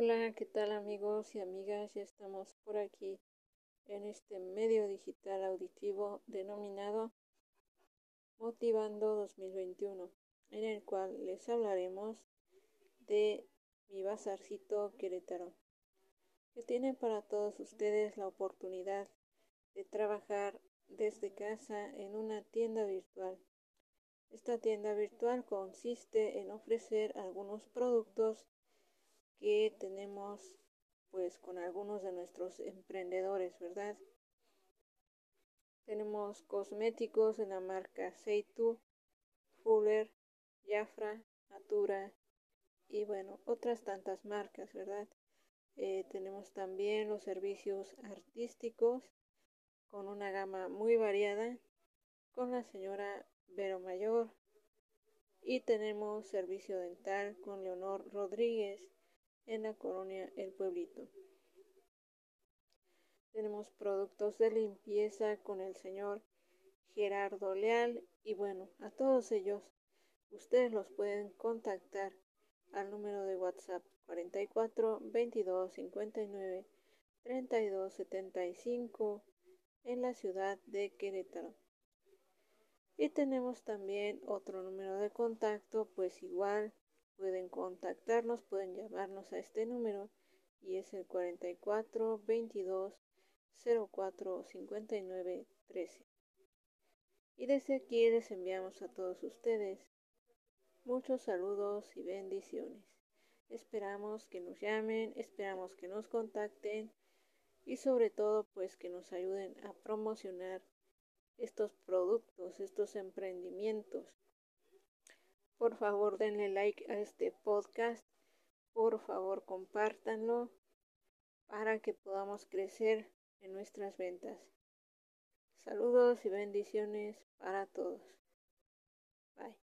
Hola, ¿qué tal amigos y amigas? Ya estamos por aquí en este medio digital auditivo denominado Motivando 2021, en el cual les hablaremos de mi bazarcito Querétaro, que tiene para todos ustedes la oportunidad de trabajar desde casa en una tienda virtual. Esta tienda virtual consiste en ofrecer algunos productos que tenemos pues con algunos de nuestros emprendedores, ¿verdad? Tenemos cosméticos en la marca Seitu, Fuller, Jafra, Natura y bueno, otras tantas marcas, ¿verdad? Eh, tenemos también los servicios artísticos con una gama muy variada con la señora Vero Mayor y tenemos servicio dental con Leonor Rodríguez en la colonia El Pueblito. Tenemos productos de limpieza con el señor Gerardo Leal y bueno, a todos ellos ustedes los pueden contactar al número de WhatsApp 44 22 59 32 75 en la ciudad de Querétaro. Y tenemos también otro número de contacto, pues igual pueden contactarnos, pueden llamarnos a este número y es el 44 22 04 59 13. Y desde aquí les enviamos a todos ustedes muchos saludos y bendiciones. Esperamos que nos llamen, esperamos que nos contacten y sobre todo pues que nos ayuden a promocionar estos productos, estos emprendimientos por favor, denle like a este podcast. Por favor, compártanlo para que podamos crecer en nuestras ventas. Saludos y bendiciones para todos. Bye.